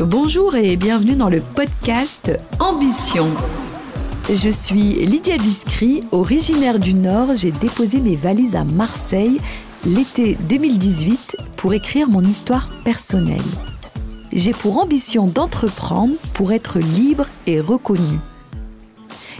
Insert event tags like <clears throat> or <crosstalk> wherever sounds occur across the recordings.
Bonjour et bienvenue dans le podcast Ambition. Je suis Lydia Biscry, originaire du Nord. J'ai déposé mes valises à Marseille l'été 2018 pour écrire mon histoire personnelle. J'ai pour ambition d'entreprendre pour être libre et reconnu.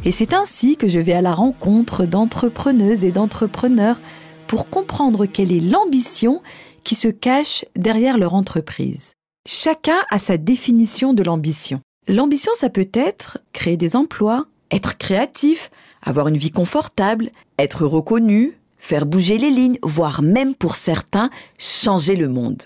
Et c'est ainsi que je vais à la rencontre d'entrepreneuses et d'entrepreneurs pour comprendre quelle est l'ambition qui se cache derrière leur entreprise. Chacun a sa définition de l'ambition. L'ambition, ça peut être créer des emplois, être créatif, avoir une vie confortable, être reconnu, faire bouger les lignes, voire même pour certains, changer le monde.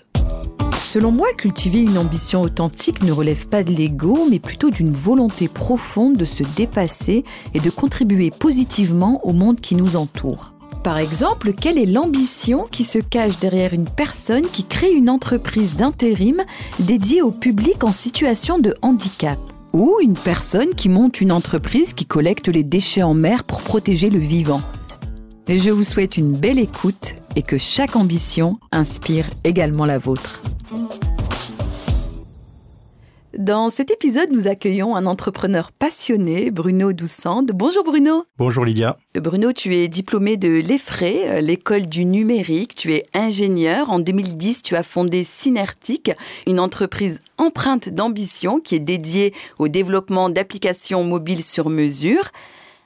Selon moi, cultiver une ambition authentique ne relève pas de l'ego, mais plutôt d'une volonté profonde de se dépasser et de contribuer positivement au monde qui nous entoure. Par exemple, quelle est l'ambition qui se cache derrière une personne qui crée une entreprise d'intérim dédiée au public en situation de handicap? Ou une personne qui monte une entreprise qui collecte les déchets en mer pour protéger le vivant? Je vous souhaite une belle écoute et que chaque ambition inspire également la vôtre. Dans cet épisode, nous accueillons un entrepreneur passionné, Bruno Doussande. Bonjour Bruno. Bonjour Lydia. Bruno, tu es diplômé de l'EFRE, l'école du numérique. Tu es ingénieur. En 2010, tu as fondé Synertic, une entreprise empreinte d'ambition qui est dédiée au développement d'applications mobiles sur mesure.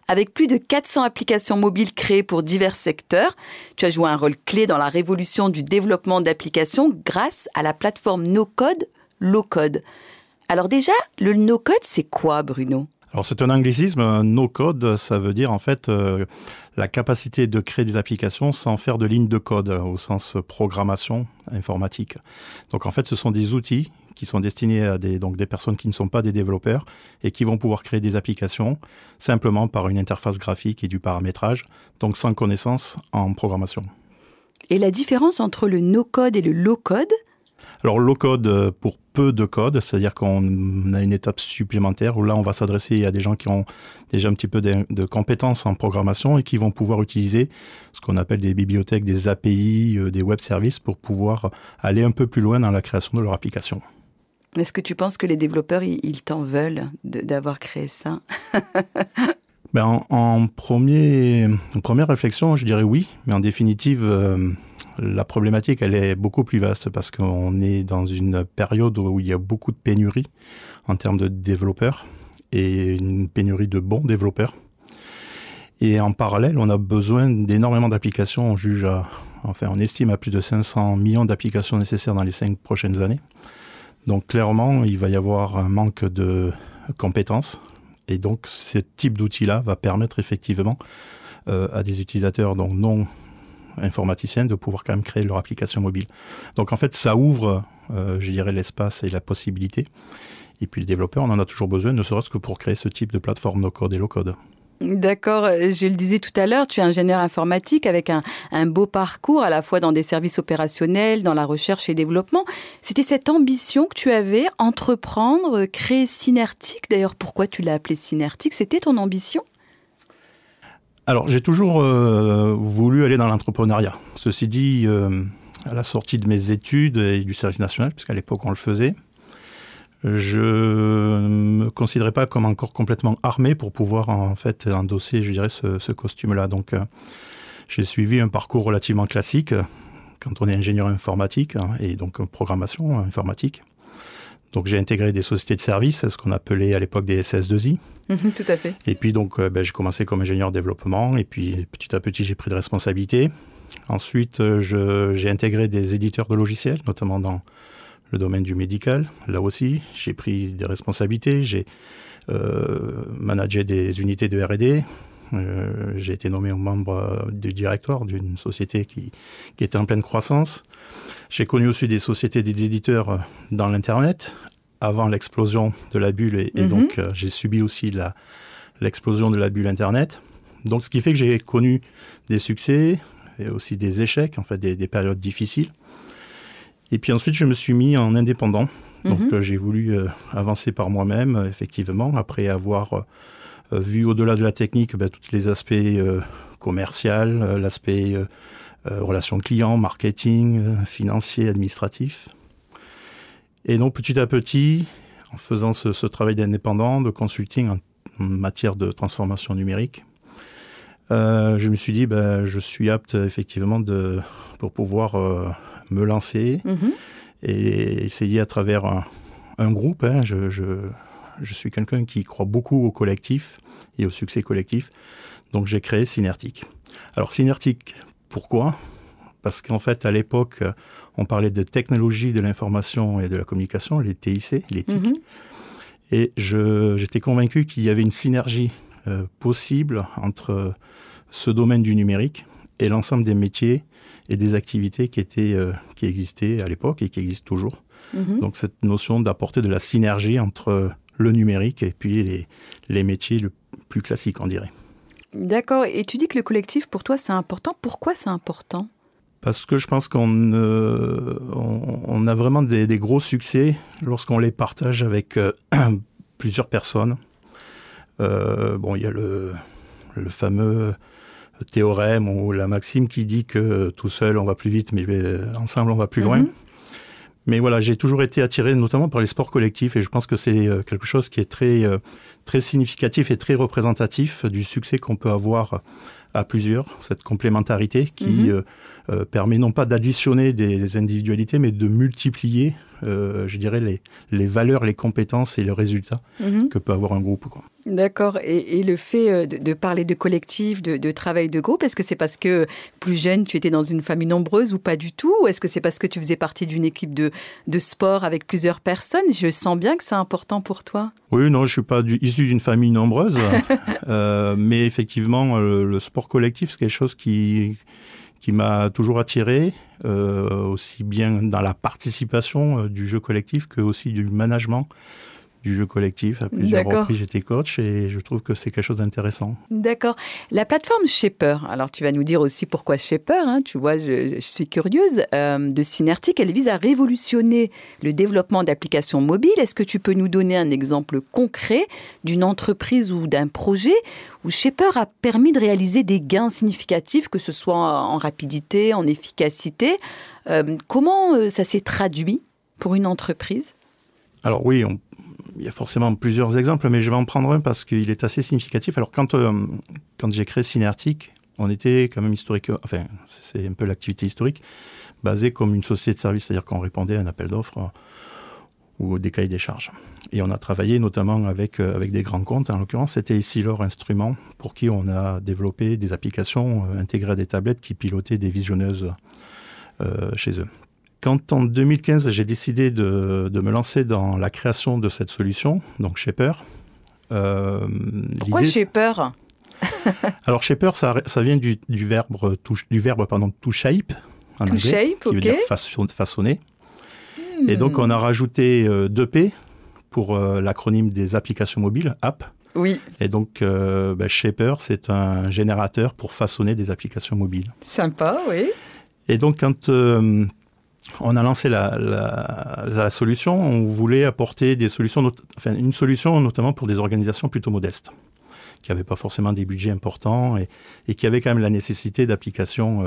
Avec plus de 400 applications mobiles créées pour divers secteurs, tu as joué un rôle clé dans la révolution du développement d'applications grâce à la plateforme no-code, low-code. Alors déjà, le no-code, c'est quoi, Bruno? Alors c'est un anglicisme, no-code, ça veut dire en fait euh, la capacité de créer des applications sans faire de ligne de code au sens programmation informatique. Donc en fait ce sont des outils qui sont destinés à des, donc des personnes qui ne sont pas des développeurs et qui vont pouvoir créer des applications simplement par une interface graphique et du paramétrage, donc sans connaissance en programmation. Et la différence entre le no-code et le low-code? Alors low code euh, pour peu de code, c'est-à-dire qu'on a une étape supplémentaire où là on va s'adresser à des gens qui ont déjà un petit peu de, compétences en programmation et qui vont pouvoir utiliser ce qu'on appelle des bibliothèques, des API, euh, des web services pour pouvoir aller un peu plus loin dans la création de leur application. Est-ce que tu penses que les développeurs, ils t'en veulent d'avoir créé ça? Ben, en, premier, première réflexion, je dirais oui, mais en définitive, euh, la problématique, elle est beaucoup plus vaste parce qu'on est dans une période où il y a beaucoup de pénuries en termes de développeurs et une pénurie de bons développeurs. Et en parallèle, on a besoin d'énormément d'applications. On juge enfin, on estime à plus de 500 millions d'applications nécessaires dans les cinq prochaines années. Donc clairement, il va y avoir un manque de compétences. Et donc, ce type d'outil-là va permettre effectivement euh, à des utilisateurs donc non informaticiennes de pouvoir quand même créer leur application mobile. Donc en fait, ça ouvre, euh, je dirais, l'espace et la possibilité. Et puis le développeur, on en a toujours besoin, ne serait-ce que pour créer ce type de plateforme no-code et low-code. D'accord, je le disais tout à l'heure, tu es ingénieur informatique avec un, un, beau parcours à la fois dans des services opérationnels, dans la recherche et développement. C'était cette ambition que tu avais, entreprendre, créer Synertic. D'ailleurs, pourquoi tu l'as appelé Synertic C'était ton ambition? Alors, j'ai toujours euh, voulu aller dans l'entrepreneuriat. Ceci dit, euh, à la sortie de mes études et du service national, puisqu'à l'époque on le faisait, je ne me considérais pas comme encore complètement armé pour pouvoir en fait endosser, je dirais, ce, costume-là. Donc, euh, j'ai suivi un parcours relativement classique quand on est ingénieur informatique hein, et donc programmation informatique. Donc j'ai intégré des sociétés de services, ce qu'on appelait à l'époque des SS2I. Mhm, tout à fait. Et puis donc euh, ben, j'ai commencé comme ingénieur développement et puis petit à petit j'ai pris de responsabilités. Ensuite euh, j'ai intégré des éditeurs de logiciels, notamment dans le domaine du médical. Là aussi j'ai pris des responsabilités, j'ai euh, managé des unités de R&D. Euh, j'ai été nommé membre du directoire d'une société qui, qui était en pleine croissance. J'ai connu aussi des sociétés, des éditeurs euh, dans l'Internet avant l'explosion de la bulle et, mhm. donc euh, j'ai subi aussi l'explosion de la bulle Internet. Donc ce qui fait que j'ai connu des succès et aussi des échecs, en fait des, périodes difficiles. Et puis ensuite je me suis mis en indépendant. Donc mhm. euh, j'ai voulu avancer par moi-même, effectivement, après avoir vu au-delà de la technique ben, tous les aspects commerciaux, l'aspect euh, relations clients, marketing, euh, financier, administratif. Et donc petit à petit, en faisant ce, travail d'indépendant, de consulting en, matière de transformation numérique, euh, je me suis dit, ben, je suis apte effectivement de, pour pouvoir euh, me lancer mhm. et essayer à travers un, groupe. Hein, je, je, suis quelqu'un qui croit beaucoup au collectif et au succès collectif. Donc j'ai créé Synertic. Alors Synertic, pourquoi? Parce qu'en fait, à l'époque, on parlait de technologie de l'information et de la communication, les TIC, les TIC. Mhm. Et j'étais convaincu qu'il y avait une synergie euh, possible entre ce domaine du numérique et l'ensemble des métiers et des activités qui, étaient, euh, qui existaient à l'époque et qui existent toujours. Mhm. Donc cette notion d'apporter de la synergie entre le numérique et puis les, les métiers le plus classiques, on dirait. D'accord. Et tu dis que le collectif, pour toi, c'est important. Pourquoi c'est important? Parce que je pense qu'on euh, on, a vraiment des, gros succès lorsqu'on les partage avec euh, <clears throat> plusieurs personnes. Euh, bon, il y a le, le, fameux théorème ou la maxime qui dit que tout seul on va plus vite, mais ensemble on va plus loin. Mhm. Mais voilà, j'ai toujours été attiré notamment par les sports collectifs et je pense que c'est euh, quelque chose qui est très, euh, très significatif et très représentatif du succès qu'on peut avoir à plusieurs, cette complémentarité qui mhm. euh, permet non pas d'additionner des, individualités, mais de multiplier, je dirais, les, les valeurs, les compétences et les résultats mhm. que peut avoir un groupe. Quoi. D'accord. Et, le fait euh, de, parler de collectif, de, travail de groupe, est-ce que c'est parce que plus jeune, tu étais dans une famille nombreuse ou pas du tout? Ou est-ce que c'est parce que tu faisais partie d'une équipe de, sport avec plusieurs personnes? Je sens bien que c'est important pour toi. Oui, non, je suis pas issu d'une famille nombreuse. <laughs> Euh, mais effectivement, euh, le, sport collectif, c'est quelque chose qui, qui m'a toujours attiré, aussi bien dans la participation du jeu collectif que aussi du management du jeu collectif. À plusieurs reprises, j'étais coach et je trouve que c'est quelque chose d'intéressant. D'accord. La plateforme Shaper, alors tu vas nous dire aussi pourquoi Shaper, hein, tu vois, je, suis curieuse, euh, de Synertic, elle vise à révolutionner le développement d'applications mobiles. Est-ce que tu peux nous donner un exemple concret d'une entreprise ou d'un projet où Shaper a permis de réaliser des gains significatifs, que ce soit en rapidité, en efficacité? Euh, Comment euh, ça s'est traduit pour une entreprise? Alors oui, on, il y a forcément plusieurs exemples, mais je vais en prendre un parce qu'il est assez significatif. Alors, quand, euh, quand j'ai créé Synertic, on était quand même historique, enfin, c'est un peu l'activité historique, basée comme une société de service, c'est-à-dire qu'on répondait à un appel d'offres euh, ou des cahiers des charges. Et on a travaillé notamment avec, euh, avec des grands comptes. En l'occurrence, c'était ici leur instrument pour qui on a développé des applications intégrées à des tablettes qui pilotaient des visionneuses chez eux. Quand en 2015, j'ai décidé de, me lancer dans la création de cette solution, donc Shaper. Euh, Pourquoi Shaper <laughs> Alors Shaper, ça, ça vient du, verbe, to, du verbe pardon, to shape, en to shape, qui veut dire façonner. Et donc on a rajouté 2P euh, pour euh, l'acronyme des applications mobiles, app. Oui. Et donc, ben, Shaper, c'est un générateur pour façonner des applications mobiles. Sympa, oui. Et donc, quand on a lancé la, solution, on voulait apporter des solutions, une solution notamment pour des organisations plutôt modestes, qui n'avaient pas forcément des budgets importants et, qui avaient quand même la nécessité d'applications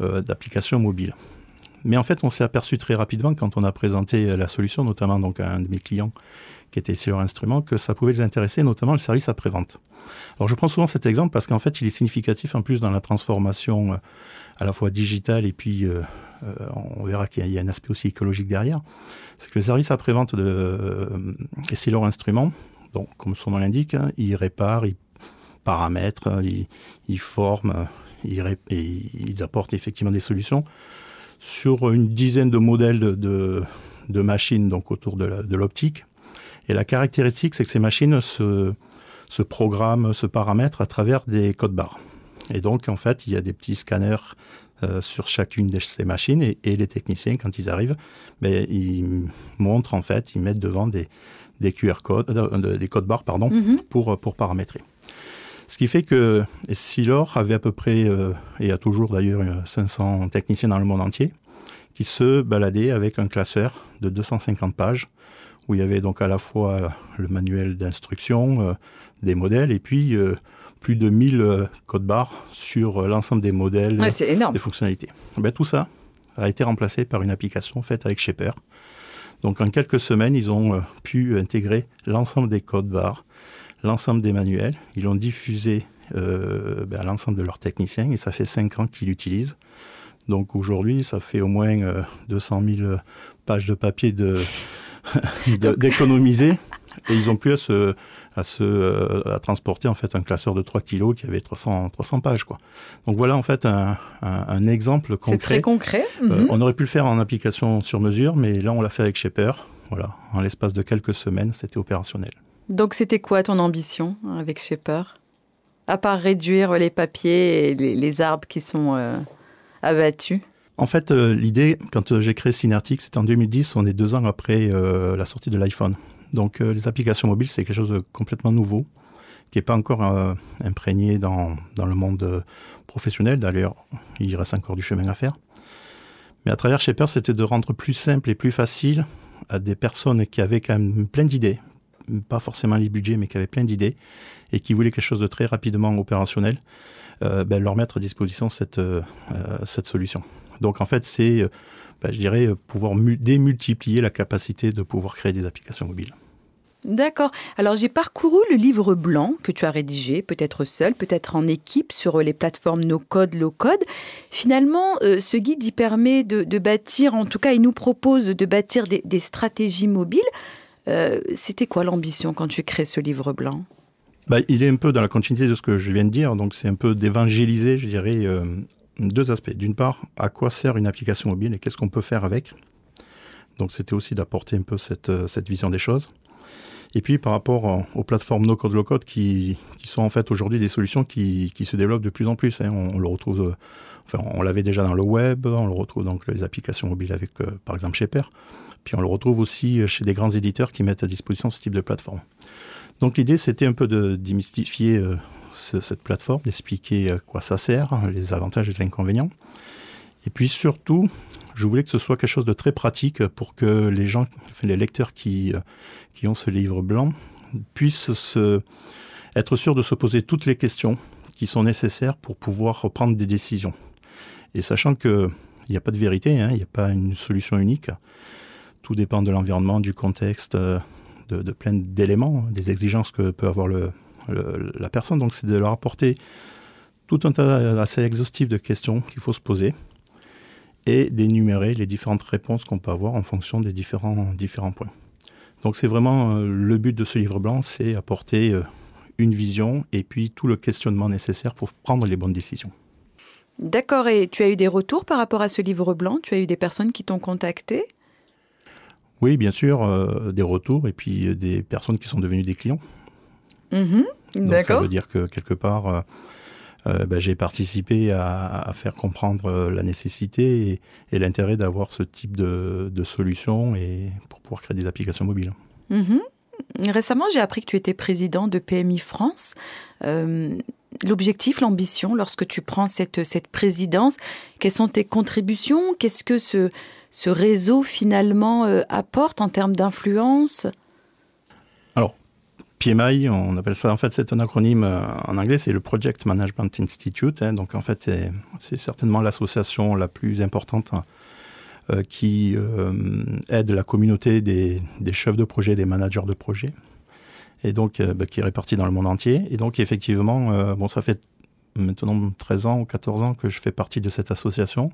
euh, euh mobiles. Mais en fait, on s'est aperçu très rapidement quand on a présenté la solution, notamment donc à un de mes clients qui était sur instrument, que ça pouvait les intéresser, notamment le service après-vente. Alors je prends souvent cet exemple parce qu'en fait, il est significatif en plus dans la transformation euh, à la fois digitale et puis euh, euh, on verra qu'il y, a un aspect aussi écologique derrière. C'est que le service après-vente de et leur instrument, donc comme son nom l'indique, hein, il répare, il paramètre, il, il forme, il, ils apportent effectivement des solutions sur une dizaine de modèles de, de, machines donc autour de l'optique. Et la caractéristique, c'est que ces machines se, se programment, se paramètrent à travers des codes barres. Et donc, en fait, il y a des petits scanners euh, sur chacune de ces machines et, les techniciens, quand ils arrivent, ben, ils montrent, en fait, ils mettent devant des, des QR codes, euh, des codes barres, pardon, mhm. pour, pour paramétrer. Ce qui fait que Silor avait à peu près, euh, et a toujours d'ailleurs 500 techniciens dans le monde entier, qui se baladaient avec un classeur de 250 pages où il y avait donc à la fois le manuel d'instruction, euh, des modèles, et puis euh, plus de 1000 euh, codes barres sur l'ensemble des modèles, des fonctionnalités. Ben, tout ça a été remplacé par une application faite avec Shaper. Donc en quelques semaines, ils ont pu intégrer l'ensemble des codes barres, l'ensemble des manuels. Ils l'ont diffusé ben, à l'ensemble de leurs techniciens et ça fait cinq ans qu'ils l'utilisent. Donc aujourd'hui, ça fait au moins 200 000 pages de papier <laughs> d'économiser. et ils ont pu à se, à, se, euh, à transporter en fait un classeur de 3 kg qui avait 300, 300 pages. Quoi. Donc voilà en fait un, un, exemple concret. C'est très concret. Euh, mhm. on aurait pu le faire en application sur mesure, mais là on l'a fait avec Shaper. Voilà, en l'espace de quelques semaines, c'était opérationnel. Donc c'était quoi ton ambition avec Shaper? À part réduire les papiers et les, arbres qui sont euh, abattus? En fait, l'idée, quand j'ai créé Synertic, c'était en 2010, on est deux ans après la sortie de l'iPhone. Donc euh, les applications mobiles, c'est quelque chose de complètement nouveau, qui n'est pas encore euh, imprégné dans, dans, le monde euh, professionnel. D'ailleurs, il reste encore du chemin à faire. Mais à travers Shaper, c'était de rendre plus simple et plus facile à des personnes qui avaient quand même plein d'idées, pas forcément les budgets, mais qui avaient plein d'idées, et qui voulaient quelque chose de très rapidement opérationnel, ben, leur mettre à disposition cette, cette solution. Donc en fait, c'est bah, je dirais, euh, pouvoir démultiplier la capacité de pouvoir créer des applications mobiles. D'accord. Alors j'ai parcouru le livre blanc que tu as rédigé, peut-être seul, peut-être en équipe sur les plateformes no-code, low-code. Finalement, euh, ce guide y permet de, bâtir, en tout cas il nous propose de bâtir des, stratégies mobiles. Euh, c'était quoi l'ambition quand tu crées ce livre blanc? Bah, il est un peu dans la continuité de ce que je viens de dire, donc c'est un peu d'évangéliser, je dirais, deux aspects. D'une part, à quoi sert une application mobile et qu'est-ce qu'on peut faire avec? Donc c'était aussi d'apporter un peu cette, euh, cette, vision des choses. Et puis par rapport aux plateformes no-code, low-code qui, sont en fait aujourd'hui des solutions qui, se développent de plus en plus. Hein. On, le retrouve, euh, enfin on l'avait déjà dans le web, on le retrouve donc les applications mobiles avec euh, par exemple Shaper. Puis on le retrouve aussi chez des grands éditeurs qui mettent à disposition ce type de plateforme. Donc l'idée c'était un peu de démystifier cette plateforme, d'expliquer à quoi ça sert, les avantages et les inconvénients. Et puis surtout, je voulais que ce soit quelque chose de très pratique pour que les gens, les lecteurs qui, qui ont ce livre blanc, puissent se, être sûrs de se poser toutes les questions qui sont nécessaires pour pouvoir prendre des décisions. Et sachant qu'il n'y a pas de vérité, hein, il n'y a pas une solution unique, tout dépend de l'environnement, du contexte, de, de plein d'éléments, des exigences que peut avoir le, la personne. Donc c'est de leur apporter tout un tas assez exhaustif de questions qu'il faut se poser et d'énumérer les différentes réponses qu'on peut avoir en fonction des différents, différents points. Donc c'est vraiment euh, le but de ce livre blanc, c'est apporter euh, une vision et puis tout le questionnement nécessaire pour prendre les bonnes décisions. D'accord, et tu as eu des retours par rapport à ce livre blanc? Tu as eu des personnes qui t'ont contacté? Oui, bien sûr, euh, des retours et puis des personnes qui sont devenues des clients. Mhm. Donc ça veut dire que quelque part, euh, euh, ben, j'ai participé à, faire comprendre euh, la nécessité et, l'intérêt d'avoir ce type de, solution et pour pouvoir créer des applications mobiles. Mhm. Récemment, j'ai appris que tu étais président de PMI France. L'objectif, l'ambition, lorsque tu prends cette, cette présidence, quelles sont tes contributions? Qu'est-ce que ce, ce réseau finalement apporte en termes d'influence? PMI, on appelle ça, en fait, c'est un acronyme euh, en anglais, c'est le Project Management Institute. Hein. donc, en fait, c'est certainement l'association la plus importante euh, qui euh, aide la communauté des, chefs de projet, des managers de projet, et donc bah, qui est répartie dans le monde entier. Et donc, effectivement, bon, ça fait maintenant 13 ans ou 14 ans que je fais partie de cette association.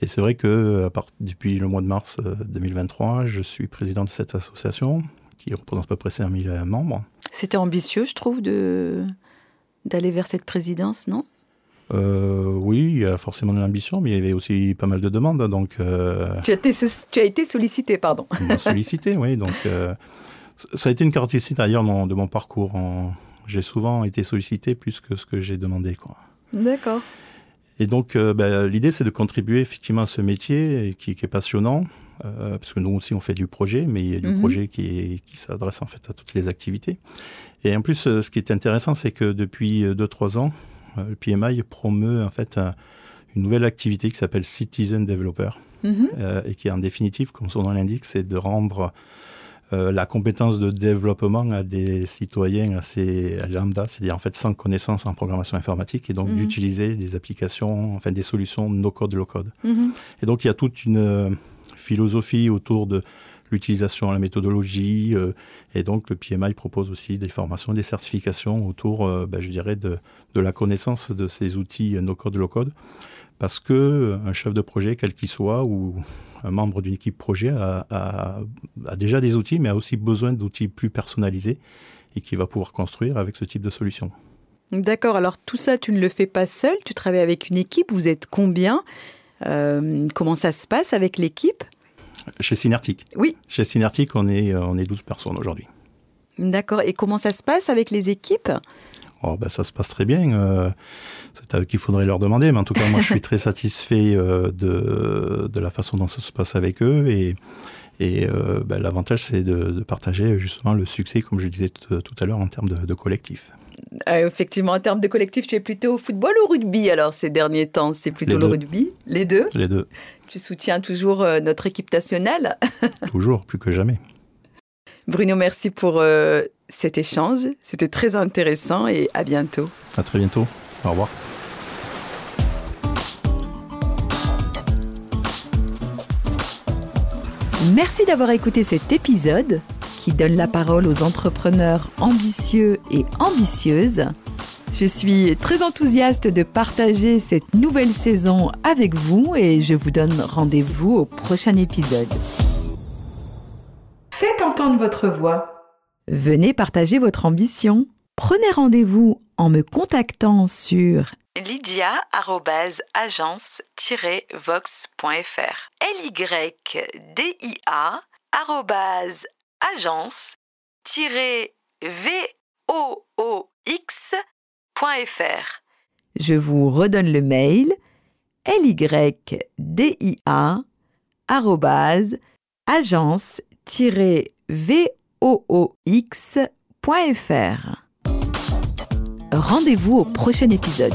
Et c'est vrai que depuis le mois de mars 2023, je suis président de cette association qui représente à peu près 5000 membres. C'était ambitieux, je trouve, de d'aller vers cette présidence, non? Euh, oui, il y a forcément de l'ambition, mais il y avait aussi pas mal de demandes. Donc, euh, tu, as été, tu, as été, sollicité, pardon. sollicité, oui. Donc, euh, ça a été une caractéristique d'ailleurs de mon parcours. J'ai souvent été sollicité plus que ce que j'ai demandé. D'accord. Et donc, ben, l'idée, c'est de contribuer effectivement à ce métier qui, qui est passionnant, euh, parce que nous aussi on fait du projet, mais il y a du mhm. projet qui, qui s'adresse en fait à toutes les activités. Et en plus, euh, ce qui est intéressant, c'est que depuis 2-3 euh, ans, le PMI promeut en fait une nouvelle activité qui s'appelle Citizen Developer, mhm. et qui en définitive, comme son nom l'indique, c'est de rendre la compétence de développement à des citoyens assez lambda, c'est-à-dire en fait sans connaissance en programmation informatique, et donc mhm. d'utiliser des applications, enfin des solutions no-code, low-code. Et donc il y a toute une philosophie autour de l'utilisation de la méthodologie. et donc, le PMI propose aussi des formations, des certifications autour, ben, je dirais, de, de, la connaissance de ces outils no-code, low-code. Parce que un chef de projet, quel qu'il soit, ou un membre d'une équipe projet a, déjà des outils, mais a aussi besoin d'outils plus personnalisés et qui va pouvoir construire avec ce type de solution. D'accord, alors tout ça, tu ne le fais pas seul, tu travailles avec une équipe, vous êtes combien? Euh, Comment ça se passe avec l'équipe? Chez Synertic Oui. Chez Synertic, on est, on est 12 personnes aujourd'hui. D'accord, et comment ça se passe avec les équipes? Oh, ben, ça se passe très bien. Euh, c'est à eux qu'il faudrait leur demander. Mais en tout cas, moi, je suis <laughs> très satisfait euh, de, de, la façon dont ça se passe avec eux. Et, et euh, ben, l'avantage, c'est de, partager justement le succès, comme je disais tout à l'heure, en termes de, collectif. effectivement, en termes de collectif, tu es plutôt au football ou au rugby alors ces derniers temps? C'est plutôt le rugby Les deux? Les deux. Tu soutiens toujours notre équipe nationale? <laughs> Toujours, plus que jamais. Bruno, merci pour cet échange. C'était très intéressant et à bientôt. À très bientôt. Au revoir. Merci d'avoir écouté cet épisode qui donne la parole aux entrepreneurs ambitieux et ambitieuses. Je suis très enthousiaste de partager cette nouvelle saison avec vous et je vous donne rendez-vous au prochain épisode. Faites entendre votre voix. Venez partager votre ambition. Prenez rendez-vous en me contactant sur lydia-agence-vox.fr L-Y-D-I-A agence-vox.fr Je vous redonne le mail L-Y-D-I-A agence-vox oox.fr. Rendez-vous au prochain épisode.